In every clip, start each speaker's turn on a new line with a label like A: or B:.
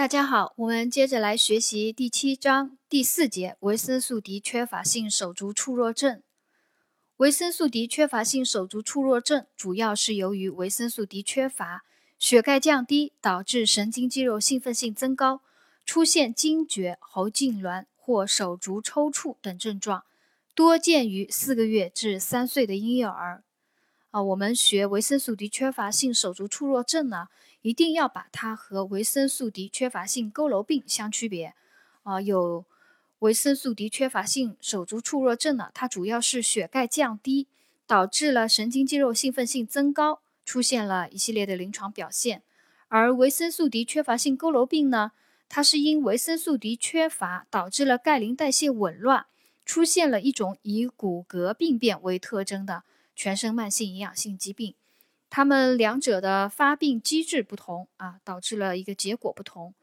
A: 大家好，我们接着来学习第七章第四节维生素 D 缺乏性手足处弱症。维生素 D 缺乏性手足处弱症主要是由于维生素 D 缺乏，血钙降低，导致神经肌肉兴奋性增高，出现惊厥、喉痉挛或手足抽搐等症状，多见于四个月至三岁的婴幼儿。啊，我们学维生素 D 缺乏性手足处弱症呢？一定要把它和维生素 D 缺乏性佝偻病相区别。啊，有维生素 D 缺乏性手足处弱症呢，它主要是血钙降低，导致了神经肌肉兴奋性增高，出现了一系列的临床表现。而维生素 D 缺乏性佝偻病呢，它是因维生素 D 缺乏导致了钙磷代谢紊乱，出现了一种以骨骼病变为特征的全身慢性营养性疾病。它们两者的发病机制不同啊，导致了一个结果不同。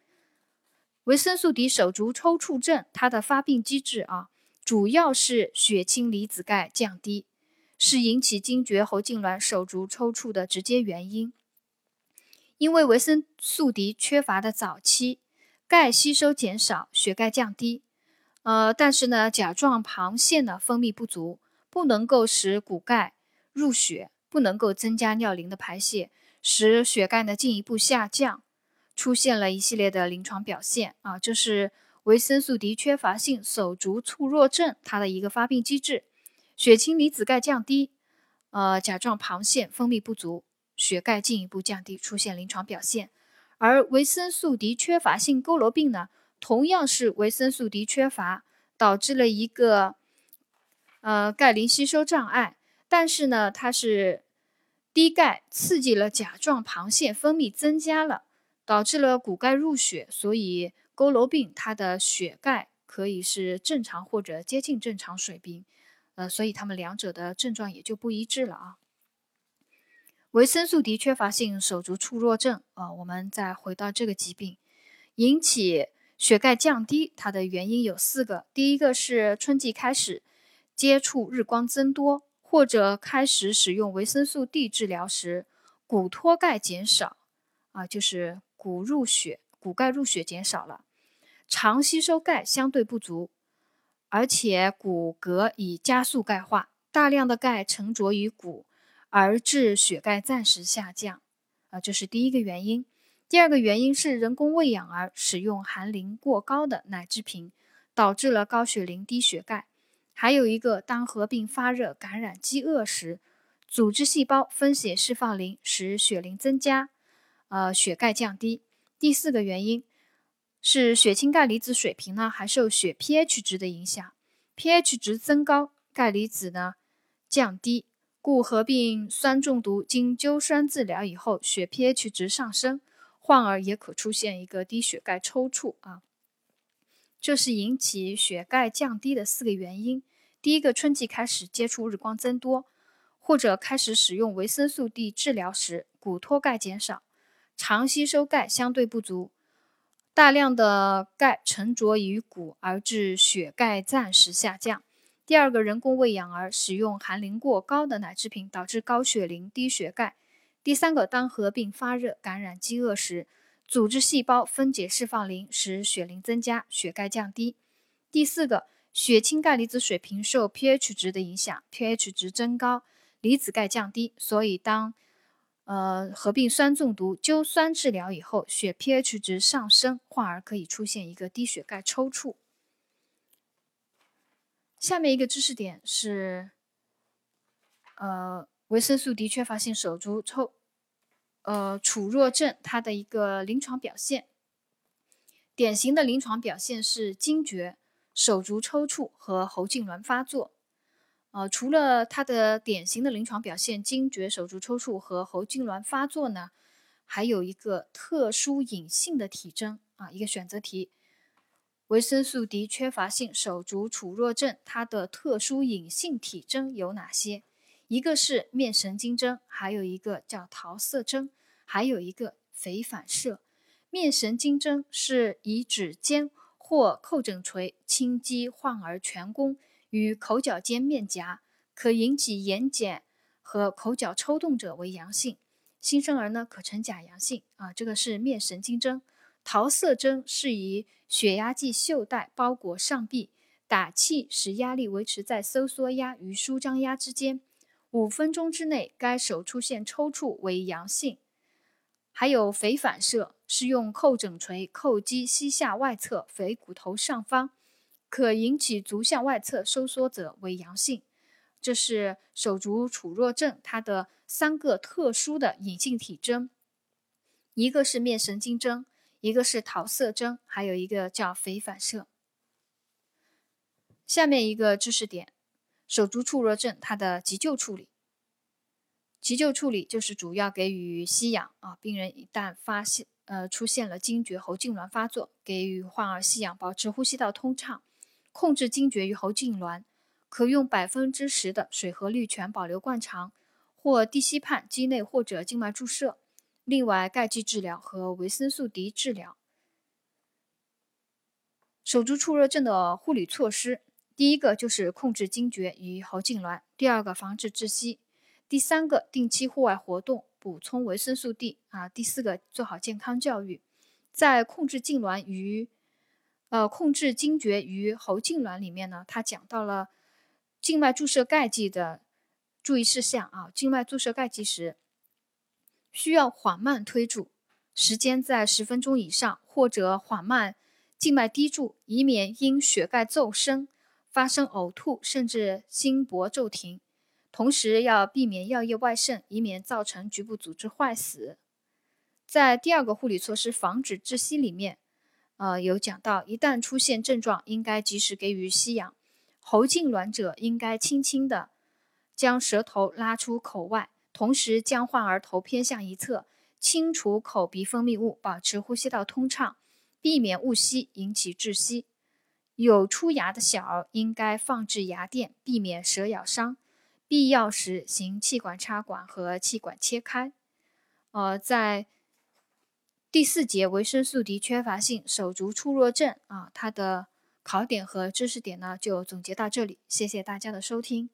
A: 维生素 D 手足抽搐症，它的发病机制啊，主要是血清离子钙降低，是引起惊厥、喉痉挛、手足抽搐的直接原因。因为维生素 D 缺乏的早期，钙吸收减少，血钙降低，呃，但是呢，甲状旁腺呢分泌不足，不能够使骨钙入血。不能够增加尿磷的排泄，使血钙呢进一步下降，出现了一系列的临床表现啊，这是维生素 D 缺乏性手足处弱症它的一个发病机制，血清离子钙降低，呃，甲状旁腺分泌不足，血钙进一步降低，出现临床表现。而维生素 D 缺乏性佝偻病呢，同样是维生素 D 缺乏导致了一个呃钙磷吸收障碍。但是呢，它是低钙刺激了甲状旁腺分泌增加了，导致了骨钙入血，所以佝偻病它的血钙可以是正常或者接近正常水平，呃，所以它们两者的症状也就不一致了啊。维生素 D 缺乏性手足搐弱症啊，我们再回到这个疾病，引起血钙降低，它的原因有四个，第一个是春季开始接触日光增多。或者开始使用维生素 D 治疗时，骨脱钙减少，啊，就是骨入血，骨钙入血减少了，肠吸收钙相对不足，而且骨骼已加速钙化，大量的钙沉着于骨，而致血钙暂时下降，啊，这是第一个原因。第二个原因是人工喂养儿使用含磷过高的奶制品，导致了高血磷低血钙。还有一个，当合并发热、感染、饥饿时，组织细胞分解释放磷，使血磷增加，呃，血钙降低。第四个原因是血清钙离子水平呢，还受血 pH 值的影响，pH 值增高，钙离子呢降低，故合并酸中毒经灸酸治疗以后，血 pH 值上升，患儿也可出现一个低血钙抽搐啊。这是引起血钙降低的四个原因。第一个，春季开始接触日光增多，或者开始使用维生素 D 治疗时，骨脱钙减少，常吸收钙相对不足，大量的钙沉着于骨，而致血钙暂时下降。第二个，人工喂养儿使用含磷过高的奶制品，导致高血磷低血钙。第三个，当合并发热、感染、饥饿时。组织细胞分解释放磷，使血磷增加，血钙降低。第四个，血清钙离子水平受 pH 值的影响，pH 值增高，离子钙降低。所以当呃合并酸中毒灸酸治疗以后，血 pH 值上升，患儿可以出现一个低血钙抽搐。下面一个知识点是，呃，维生素 D 缺乏性手足抽。呃，处弱症它的一个临床表现，典型的临床表现是惊厥、手足抽搐和喉痉挛发作。呃，除了它的典型的临床表现惊厥、手足抽搐和喉痉挛发作呢，还有一个特殊隐性的体征啊，一个选择题：维生素 D 缺乏性手足处弱症它的特殊隐性体征有哪些？一个是面神经征，还有一个叫桃色征。还有一个肥反射，面神经征是以指尖或扣枕锤轻击患儿颧弓与口角间面颊，可引起眼睑和口角抽动者为阳性，新生儿呢可呈假阳性啊，这个是面神经征。桃色针是以血压计袖带包裹上臂，打气使压力维持在收缩压与舒张压之间，五分钟之内该手出现抽搐为阳性。还有腓反射，是用叩枕锤叩击膝下外侧腓骨头上方，可引起足向外侧收缩者为阳性。这是手足杵弱症它的三个特殊的隐性体征，一个是面神经征，一个是桃色征，还有一个叫腓反射。下面一个知识点：手足触弱症它的急救处理。急救处理就是主要给予吸氧啊，病人一旦发现呃出现了惊厥、喉痉挛发作，给予患儿吸氧，保持呼吸道通畅，控制惊厥与喉痉挛。可用百分之十的水合氯醛保留灌肠，或地西泮肌内或者静脉注射。另外，钙剂治疗和维生素 D 治疗。手足触热症的护理措施，第一个就是控制惊厥与喉痉挛，第二个防止窒息，第三个定期户外活动，补充维生素 D 啊，第四个做好健康教育。在控制痉挛与呃控制惊厥与喉痉挛里面呢，他讲到了。静脉注射钙剂的注意事项啊，静脉注射钙剂时需要缓慢推注，时间在十分钟以上，或者缓慢静脉滴注，以免因血钙骤升发生呕吐，甚至心搏骤停。同时要避免药液外渗，以免造成局部组织坏死。在第二个护理措施防止窒息里面，呃，有讲到，一旦出现症状，应该及时给予吸氧。喉痉挛者应该轻轻地将舌头拉出口外，同时将患儿头偏向一侧，清除口鼻分泌物，保持呼吸道通畅，避免误吸引起窒息。有出牙的小儿应该放置牙垫，避免蛇咬伤。必要时行气管插管和气管切开。呃，在第四节维生素 D 缺乏性手足触弱症啊，它的。考点和知识点呢，就总结到这里。谢谢大家的收听。